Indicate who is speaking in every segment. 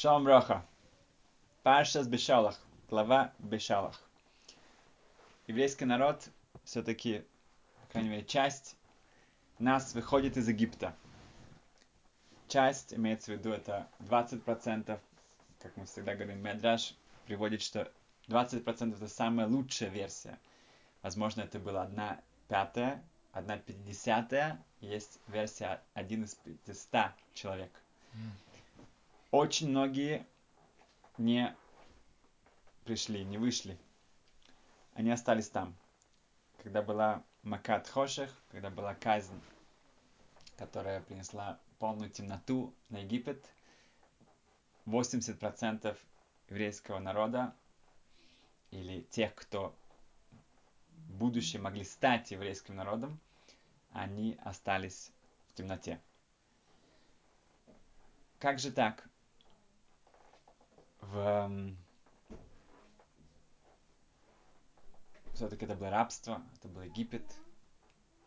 Speaker 1: Шалом Броха. Паршас Бешалах. Глава Бешалах. Еврейский народ все-таки, по крайней мере, часть нас выходит из Египта. Часть, имеется в виду, это 20%, как мы всегда говорим, Медраж приводит, что 20% это самая лучшая версия. Возможно, это была одна пятая, одна пятидесятая, есть версия один из 500 человек. Очень многие не пришли, не вышли. Они остались там. Когда была Макат Хошех, когда была казнь, которая принесла полную темноту на Египет, 80% еврейского народа или тех, кто в будущем могли стать еврейским народом, они остались в темноте. Как же так? В... Все-таки это было рабство, это был Египет,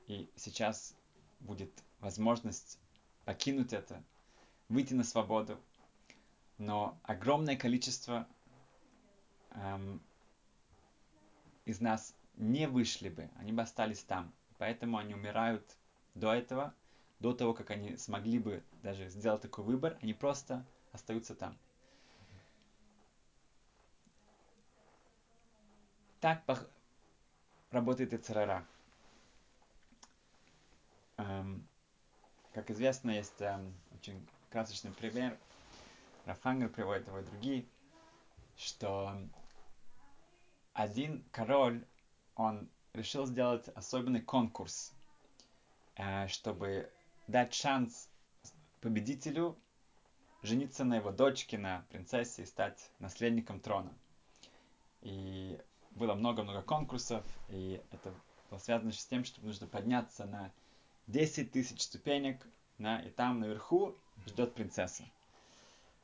Speaker 1: и сейчас будет возможность покинуть это, выйти на свободу, но огромное количество эм, из нас не вышли бы, они бы остались там. Поэтому они умирают до этого, до того, как они смогли бы даже сделать такой выбор, они просто остаются там. Так работает и царара. Эм, как известно, есть эм, очень красочный пример. Рафангер приводит его и другие, что один король, он решил сделать особенный конкурс, э, чтобы дать шанс победителю жениться на его дочке, на принцессе и стать наследником трона. И было много-много конкурсов, и это было связано с тем, что нужно подняться на 10 тысяч ступенек, на, и там наверху ждет принцесса.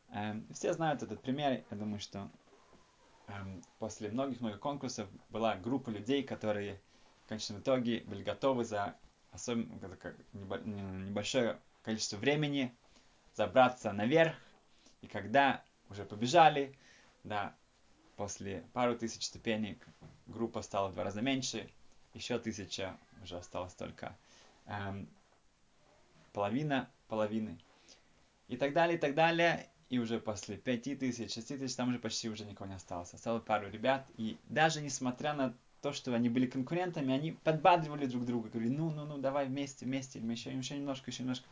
Speaker 1: Эм, все знают этот пример, я думаю, что эм, после многих-многих конкурсов была группа людей, которые в конечном итоге были готовы за особенно, небольшое количество времени забраться наверх, и когда уже побежали, да, после пару тысяч ступенек группа стала в два раза меньше, еще тысяча, уже осталось только эм, половина половины. И так далее, и так далее. И уже после пяти тысяч, шести тысяч, там уже почти уже никого не осталось. Осталось пару ребят. И даже несмотря на то, что они были конкурентами, они подбадривали друг друга. Говорили, ну, ну, ну, давай вместе, вместе, мы еще, еще немножко, еще немножко.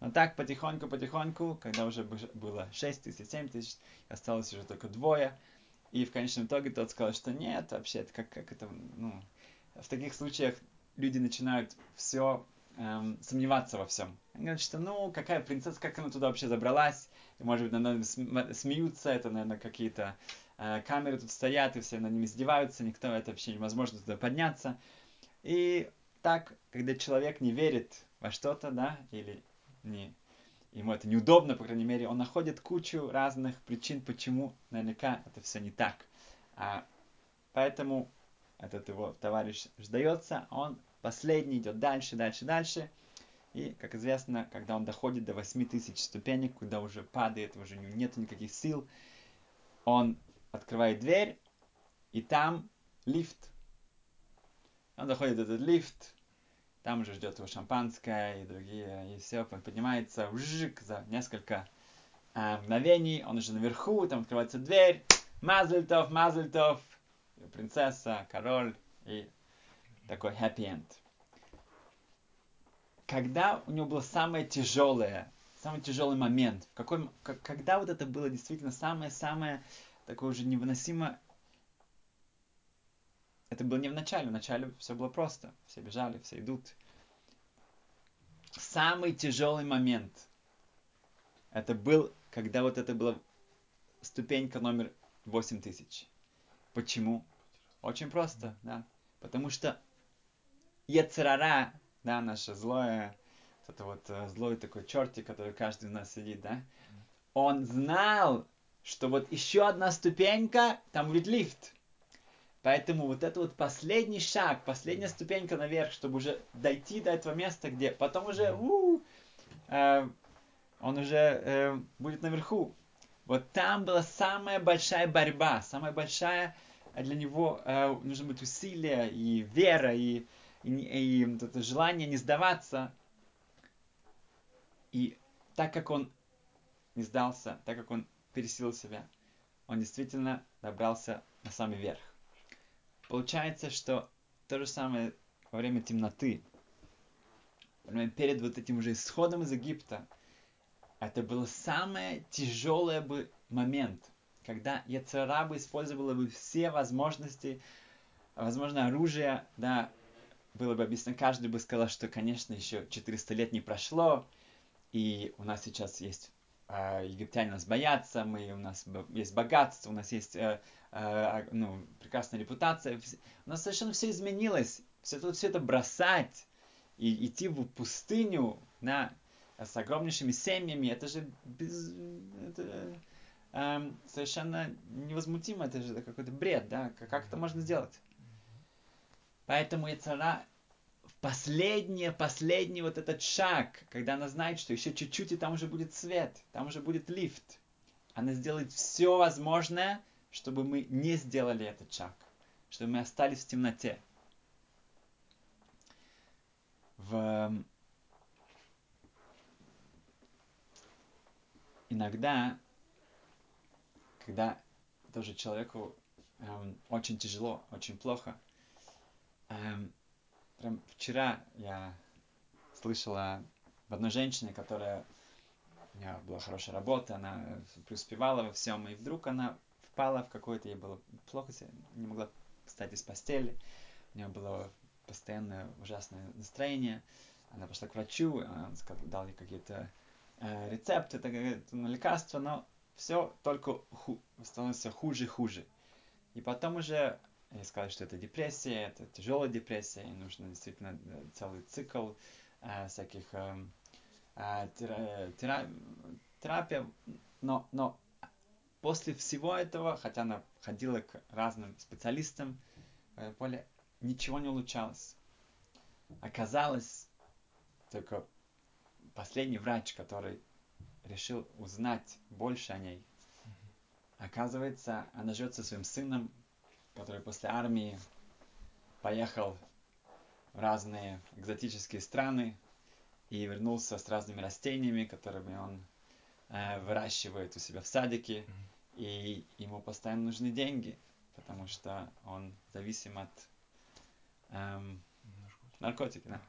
Speaker 1: Но так потихоньку, потихоньку, когда уже было 6 тысяч, 7 тысяч, осталось уже только двое, и в конечном итоге тот сказал, что нет, вообще, это как, как это, ну, в таких случаях люди начинают все эм, сомневаться во всем. Они говорят, что, ну, какая принцесса, как она туда вообще забралась, и, может быть, наверное, смеются, это, наверное, какие-то э, камеры тут стоят, и все над ними издеваются, никто, это вообще невозможно туда подняться. И так, когда человек не верит во что-то, да, или не, ему это неудобно, по крайней мере, он находит кучу разных причин, почему наверняка это все не так. А, поэтому этот его товарищ сдается, он последний идет дальше, дальше, дальше. И, как известно, когда он доходит до 8000 ступенек, куда уже падает, уже нет никаких сил, он открывает дверь, и там лифт. Он доходит до этот лифт, там уже ждет его шампанское и другие, и все, он поднимается вжик, за несколько э, мгновений, он уже наверху, там открывается дверь, Мазельтов, Мазельтов, принцесса, король и такой happy end. Когда у него было самое тяжелое, самый тяжелый момент, в какой, когда вот это было действительно самое-самое такое уже невыносимо это было не в начале. В начале все было просто. Все бежали, все идут. Самый тяжелый момент. Это был, когда вот это была ступенька номер 8000. Почему? Очень просто, да. Потому что Ецерара, да, наше злое, это вот э, злой такой чертик, который каждый из нас сидит, да, он знал, что вот еще одна ступенька, там будет лифт. Поэтому вот это вот последний шаг, последняя ступенька наверх, чтобы уже дойти до этого места, где потом уже у, э, он уже э, будет наверху. Вот там была самая большая борьба, самая большая для него э, нужно быть усилие и вера и, и, и, и это желание не сдаваться. И так как он не сдался, так как он пересилил себя, он действительно добрался на самый верх. Получается, что то же самое во время темноты, перед вот этим уже исходом из Египта, это был самый тяжелый бы момент, когда Яцера бы использовала бы все возможности, возможно, оружие, да, было бы объяснено, каждый бы сказал, что, конечно, еще 400 лет не прошло, и у нас сейчас есть египтяне нас боятся, мы, у нас есть богатство, у нас есть э, э, ну, прекрасная репутация. У нас совершенно все изменилось. Все, тут все это бросать и идти в пустыню на, с огромнейшими семьями, это же без, это, э, совершенно невозмутимо, это же какой-то бред, да, как, как это можно сделать? Поэтому Яцара последний, последний вот этот шаг, когда она знает, что еще чуть-чуть, и там уже будет свет, там уже будет лифт. Она сделает все возможное, чтобы мы не сделали этот шаг, чтобы мы остались в темноте. В... Иногда, когда тоже человеку эм, очень тяжело, очень плохо, эм, прям вчера я слышала в одной женщине, которая у нее была хорошая работа, она преуспевала во всем, и вдруг она впала в какое-то, ей было плохо, не могла встать из постели, у нее было постоянное ужасное настроение, она пошла к врачу, он дал ей какие-то э, рецепты, это, это на лекарства, но все только ху, становится хуже и хуже. И потом уже ей сказали, что это депрессия, это тяжелая депрессия, и нужно действительно э, целый цикл э, всяких э, э, тера, терапия, но, но после всего этого, хотя она ходила к разным специалистам, в поле ничего не улучшалось. Оказалось, только последний врач, который решил узнать больше о ней, оказывается, она живет со своим сыном, который после армии поехал в разные экзотические страны и вернулся с разными растениями, которыми он э, выращивает у себя в садике. Mm-hmm и ему постоянно нужны деньги, потому что он зависим от эм, наркотики. Да.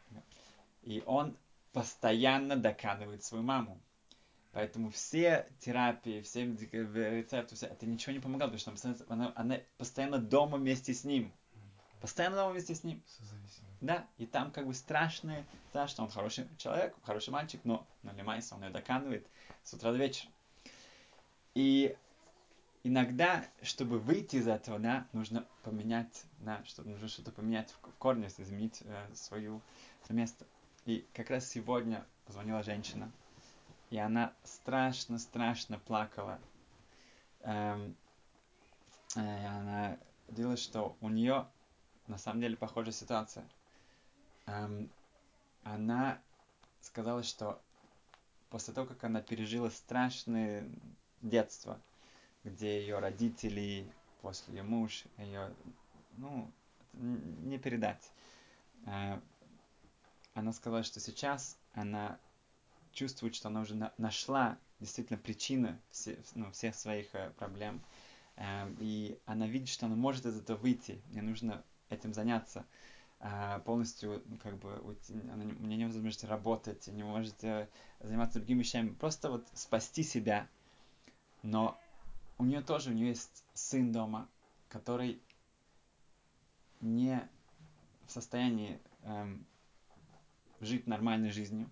Speaker 1: И он постоянно доканывает свою маму. Поэтому все терапии, все рецепты, все, это ничего не помогало, потому что она, она постоянно дома вместе с ним. Постоянно дома вместе с ним. Да, и там как бы страшно, страшно, он хороший человек, хороший мальчик, но, но Лемайса, он ее доканывает с утра до вечера. И иногда, чтобы выйти из этого, да, нужно поменять, да, чтобы нужно что-то поменять в, в корне, изменить э, свою, свое место. И как раз сегодня позвонила женщина, и она страшно-страшно плакала. Эм, э, она говорила, что у нее на самом деле похожая ситуация. Эм, она сказала, что после того, как она пережила страшное детство, где ее родители, после ее муж, ее, ну, не передать. А, она сказала, что сейчас она чувствует, что она уже нашла действительно причины все, ну, всех своих э, проблем. Э, и она видит, что она может из этого выйти. Мне нужно этим заняться а, полностью, ну, как бы, уйти, она, у нее нет возможности работать, не может э, заниматься другими вещами, просто вот спасти себя. Но у нее тоже, у нее есть сын дома, который не в состоянии эм, жить нормальной жизнью.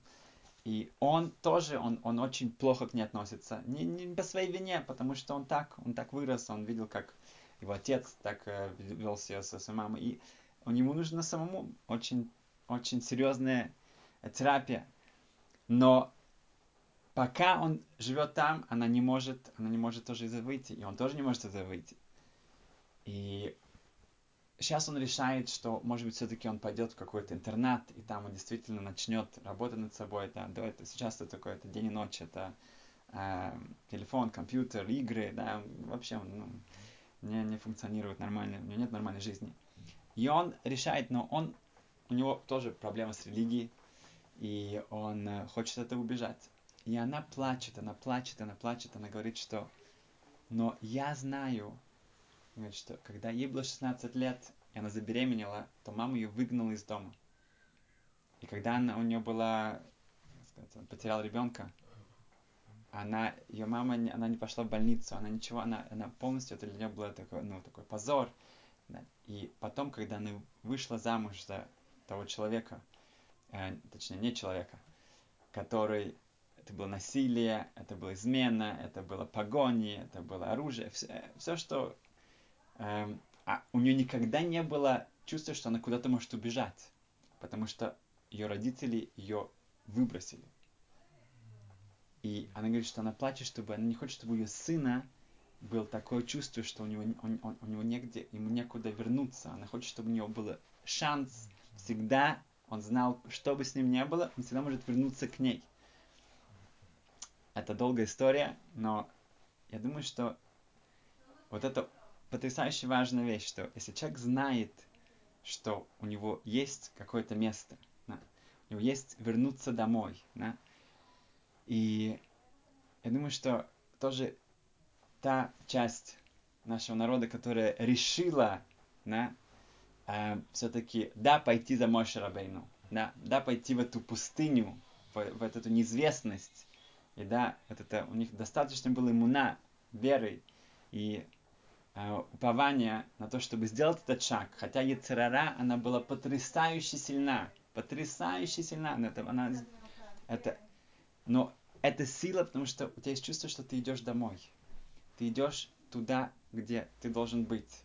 Speaker 1: И он тоже, он, он очень плохо к ней относится. Не, не по своей вине, потому что он так, он так вырос, он видел, как его отец так э, вел себя со своей мамой. И у него нужна самому очень, очень серьезная терапия. Но пока он живет там, она не может, она не может тоже из выйти, и он тоже не может из выйти. И сейчас он решает, что, может быть, все-таки он пойдет в какой-то интернат, и там он действительно начнет работать над собой. Да, да это сейчас это такое, это день и ночь, это э, телефон, компьютер, игры, да, вообще ну, не, не функционирует нормально, у него нет нормальной жизни. И он решает, но он, у него тоже проблема с религией, и он э, хочет это убежать. И она плачет, она плачет, она плачет, она говорит, что но я знаю, говорит, что когда ей было 16 лет, и она забеременела, то мама ее выгнала из дома. И когда она, у нее была, сказать, потеряла ребенка, она, ее мама, она не пошла в больницу, она ничего, она, она полностью, это для нее было такой, ну, такой позор. И потом, когда она вышла замуж за того человека, э, точнее, не человека, который это было насилие, это была измена, это было погони, это было оружие, все, все что... Эм, а у нее никогда не было чувства, что она куда-то может убежать, потому что ее родители ее выбросили. И она говорит, что она плачет, чтобы она не хочет, чтобы у ее сына был такое чувство, что у него, он, он, у него негде, ему некуда вернуться. Она хочет, чтобы у него был шанс всегда, он знал, что бы с ним ни было, он всегда может вернуться к ней. Это долгая история, но я думаю, что вот это потрясающе важная вещь, что если человек знает, что у него есть какое-то место, да, у него есть вернуться домой, да, и я думаю, что тоже та часть нашего народа, которая решила, да, э, все-таки, да, пойти за Моше Рабейну, да, да, пойти в эту пустыню, в, в эту неизвестность, и да, это, у них достаточно было иммуна, веры и э, упования на то, чтобы сделать этот шаг. Хотя Ецерара, она была потрясающе сильна. Потрясающе сильна. Это, она, это, но это сила, потому что у тебя есть чувство, что ты идешь домой. Ты идешь туда, где ты должен быть.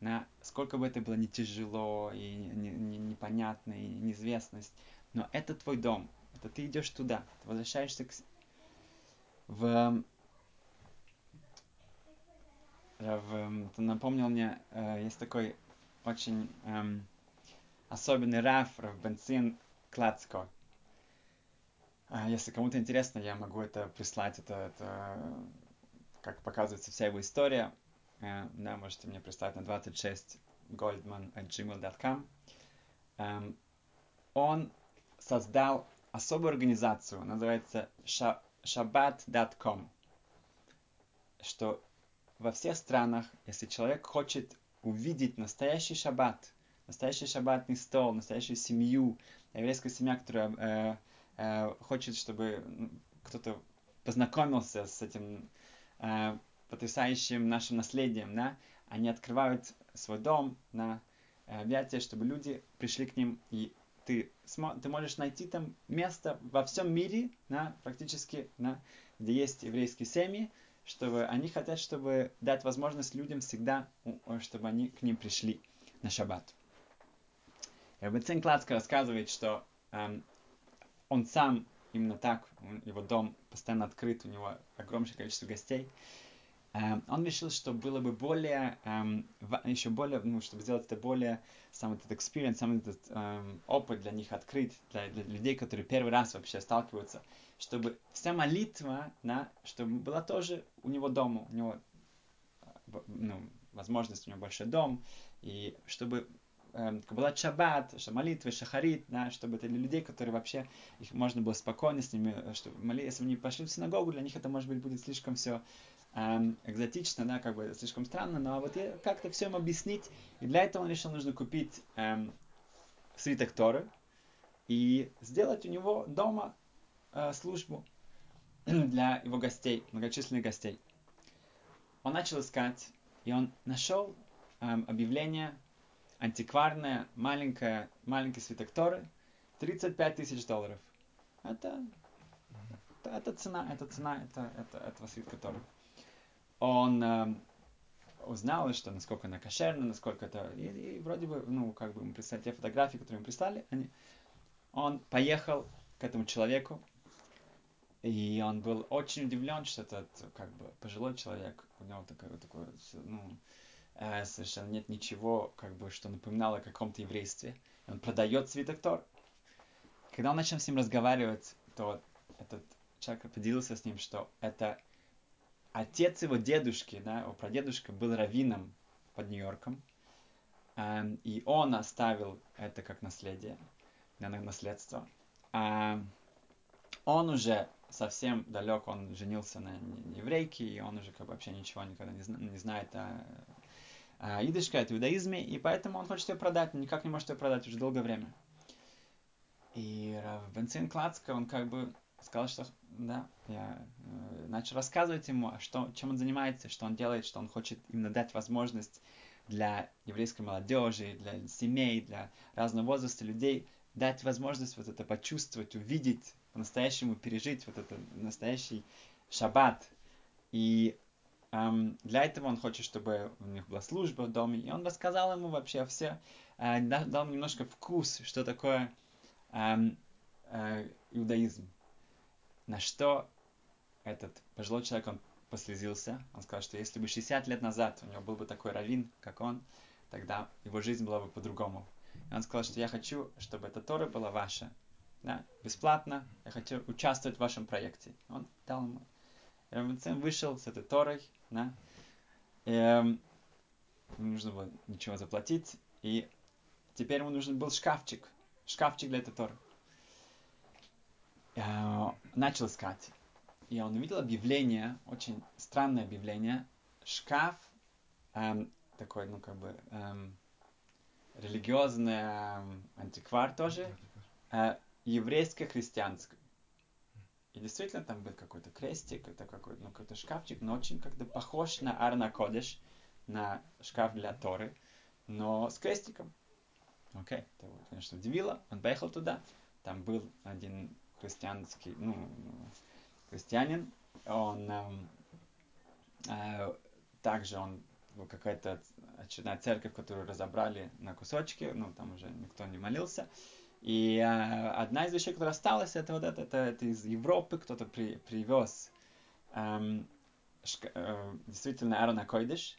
Speaker 1: На, сколько бы это было не тяжело и не, не, непонятно, и неизвестность. Но это твой дом. Это ты идешь туда. Ты возвращаешься к, в, в ты напомнил мне, э, есть такой очень эм, особенный раф, Рав Бенцин Клацко. Э, если кому-то интересно, я могу это прислать, это, это как показывается вся его история. Э, да, можете мне прислать на 26 goldman.gmail.com. Эм, он создал особую организацию, называется shabbat.com, что во всех странах, если человек хочет увидеть настоящий шаббат, настоящий шаббатный стол, настоящую семью, еврейская семья, которая э, э, хочет, чтобы кто-то познакомился с этим э, потрясающим нашим наследием, да, они открывают свой дом на э, объятия, чтобы люди пришли к ним и ты, ты можешь найти там место во всем мире, да, практически, да, где есть еврейские семьи, чтобы они хотят, чтобы дать возможность людям всегда, чтобы они к ним пришли на шаббат. Рабицин Клацко рассказывает, что эм, он сам именно так, его дом постоянно открыт, у него огромное количество гостей. Эм, он решил, что было бы более, эм, еще более, ну, чтобы сделать это более, сам этот experience, сам этот эм, опыт для них открыть, для, для людей, которые первый раз вообще сталкиваются, чтобы вся молитва, да, чтобы была тоже у него дома, у него, э, ну, возможность, у него большой дом, и чтобы эм, была шаббат, молитвы, шахарит, да, чтобы это для людей, которые вообще, их можно было спокойно с ними, э, чтобы если они пошли в синагогу, для них это может быть будет слишком все экзотично, да, как бы слишком странно, но вот как-то все им объяснить, и для этого он решил, нужно купить эм, свиток Торы и сделать у него дома э, службу для его гостей, многочисленных гостей. Он начал искать, и он нашел эм, объявление антикварное, маленькое, маленький свиток Торы, 35 тысяч долларов. Это, это, это цена, это цена это, это, этого свитка Торы он э, узнал, что насколько она кошерна, насколько это... И, и вроде бы, ну, как бы ему прислали те фотографии, которые ему прислали, они, он поехал к этому человеку, и он был очень удивлен, что этот, как бы, пожилой человек, у него такое, такое ну, э, совершенно нет ничего, как бы, что напоминало о каком-то еврействе. И он продает свиток Тор. Когда он начал с ним разговаривать, то этот человек поделился с ним, что это отец его дедушки, да, его прадедушка был раввином под Нью-Йорком, эм, и он оставил это как наследие, да, наследство. А он уже совсем далек, он женился на еврейке, и он уже как бы вообще ничего никогда не знает о, о идышке, о иудаизме, и поэтому он хочет ее продать, но никак не может ее продать уже долгое время. И Бенцин Клацка, он как бы сказал, что да, я э, начал рассказывать ему, что, чем он занимается, что он делает, что он хочет именно дать возможность для еврейской молодежи, для семей, для разного возраста людей, дать возможность вот это почувствовать, увидеть, по-настоящему пережить вот этот настоящий шаббат. И эм, для этого он хочет, чтобы у них была служба в доме. И он рассказал ему вообще все, э, дал немножко вкус, что такое эм, э, иудаизм. На что этот пожилой человек, он послезился. Он сказал, что если бы 60 лет назад у него был бы такой раввин, как он, тогда его жизнь была бы по-другому. И он сказал, что я хочу, чтобы эта Тора была ваша. Да, бесплатно. Я хочу участвовать в вашем проекте. Он дал ему. Равенцин вышел с этой Торой. Да, и, эм, не нужно было ничего заплатить. И теперь ему нужен был шкафчик. Шкафчик для этой Торы. Э, начал искать. И он увидел объявление, очень странное объявление. Шкаф, эм, такой, ну, как бы, эм, религиозный эм, антиквар тоже, э, еврейско-христианский. И действительно там был какой-то крестик, это какой-то, ну, какой-то шкафчик, но очень как-то похож на Арна Кодеш, на шкаф для Торы, но с крестиком. Окей, okay. это его, конечно, удивило. Он поехал туда. Там был один христианский, ну, христианин, он эм, э, также он какая-то очередная церковь, которую разобрали на кусочки, ну, там уже никто не молился. И э, одна из вещей, которая осталась, это вот это, это, это из Европы кто-то при, привез эм, шка, э, действительно Аарона Койдыш,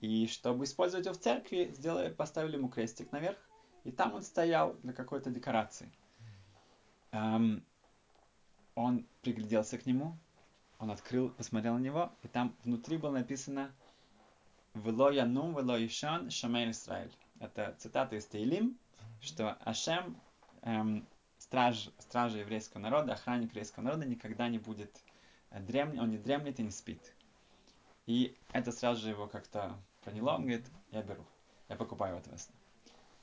Speaker 1: и чтобы использовать его в церкви, сделали, поставили ему крестик наверх, и там он стоял для какой-то декорации. Эм, он пригляделся к нему, он открыл, посмотрел на него, и там внутри было написано «Вело янум, вело ишан, шамель Исраэль». Это цитата из Тейлим, что Ашем, эм, страж, стража еврейского народа, охранник еврейского народа, никогда не будет дремлет, он не дремлет и не спит. И это сразу же его как-то проняло, он говорит, я беру, я покупаю это весну.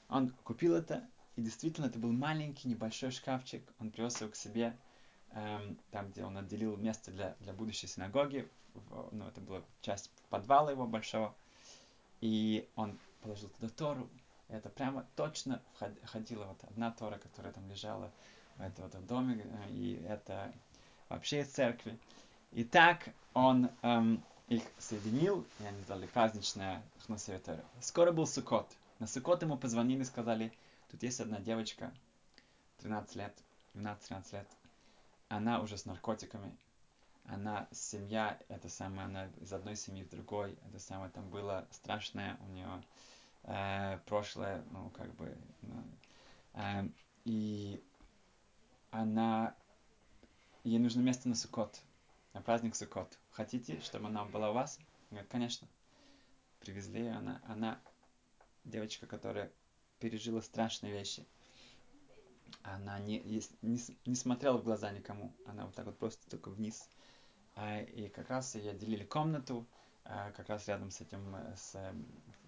Speaker 1: Он купил это, и действительно это был маленький небольшой шкафчик, он привез его к себе, там, где он отделил место для, для будущей синагоги, в, ну, это была часть подвала его большого, и он положил туда Тору, это прямо точно входила вот одна Тора, которая там лежала в этом, вот, доме, э, и это вообще из церкви. И так он эм, их соединил, и они сделали праздничное Хнусеве Скоро был Сукот. На Сукот ему позвонили и сказали, тут есть одна девочка, 13 лет, 12-13 лет, она уже с наркотиками, она семья, это самое, она из одной семьи в другой, это самое, там было страшное у нее э, прошлое, ну, как бы, ну, э, и она, ей нужно место на Сукот, на праздник Сукот. Хотите, чтобы она была у вас? Говорит, конечно. Привезли она, она девочка, которая пережила страшные вещи она не, не, не смотрела в глаза никому, она вот так вот просто только вниз. А, и как раз ей отделили комнату, а, как раз рядом с этим, э, с,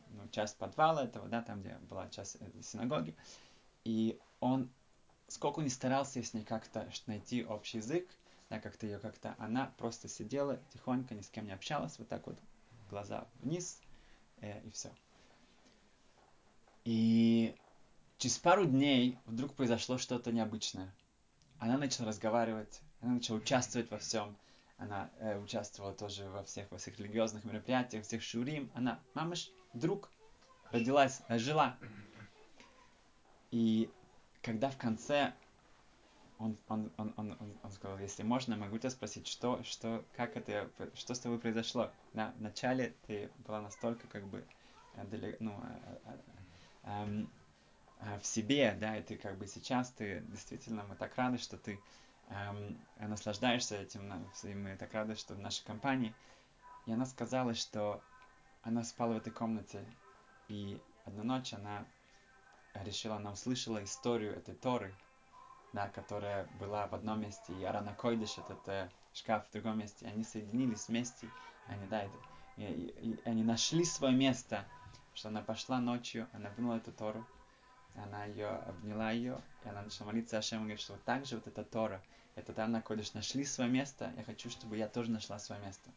Speaker 1: ну, часть подвала этого, да, там, где была часть э, синагоги. И он, сколько не старался с ней как-то найти общий язык, да, как-то ее как-то, она просто сидела тихонько, ни с кем не общалась, вот так вот, глаза вниз, э, и все. И Через пару дней вдруг произошло что-то необычное. Она начала разговаривать, она начала участвовать во всем. Она э, участвовала тоже во всех, во всех религиозных мероприятиях, всех шурим. Она, мамаш, вдруг родилась, жила. И когда в конце он, он, он, он, он, он сказал, если можно, могу тебя спросить, что, что, как это, что с тобой произошло? На, вначале ты была настолько как бы, э, ну, э, э, в себе, да, и ты как бы сейчас, ты действительно, мы так рады, что ты эм, наслаждаешься этим, мы так рады, что в нашей компании. И она сказала, что она спала в этой комнате, и одну ночь она решила, она услышала историю этой Торы, да, которая была в одном месте, и Арана Койдыш, этот э, шкаф в другом месте, и они соединились вместе, они, да, это, и, и, и они нашли свое место, что она пошла ночью, она вынула эту Тору, она ее обняла ее, и она начала молиться Ашем, говорит, что вот так же вот эта Тора, это там находишь, нашли свое место, я хочу, чтобы я тоже нашла свое место.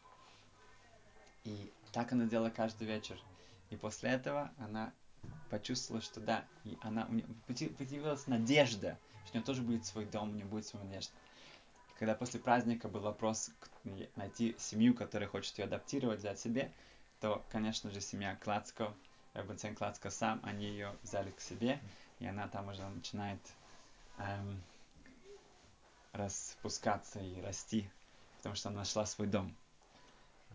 Speaker 1: И так она делала каждый вечер. И после этого она почувствовала, что да, и она, у нее появилась надежда, что у нее тоже будет свой дом, у нее будет своя надежда. И когда после праздника был вопрос найти семью, которая хочет ее адаптировать, взять себе, то, конечно же, семья Клацко, Рабинцен Клацко сам, они ее взяли к себе, и она там уже начинает эм, распускаться и расти, потому что она нашла свой дом.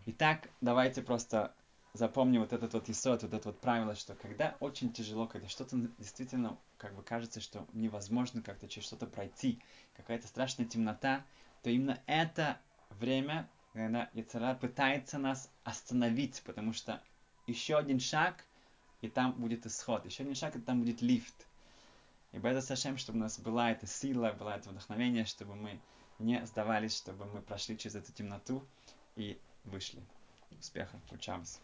Speaker 1: Итак, давайте просто запомним вот этот вот исот, вот это вот правило, что когда очень тяжело, когда что-то действительно как бы кажется, что невозможно как-то через что-то пройти, какая-то страшная темнота, то именно это время, когда Яцера пытается нас остановить, потому что еще один шаг, и там будет исход, еще один шаг, и там будет лифт. И Беда Сашем, чтобы у нас была эта сила, было это вдохновение, чтобы мы не сдавались, чтобы мы прошли через эту темноту и вышли. Успехов, учимся.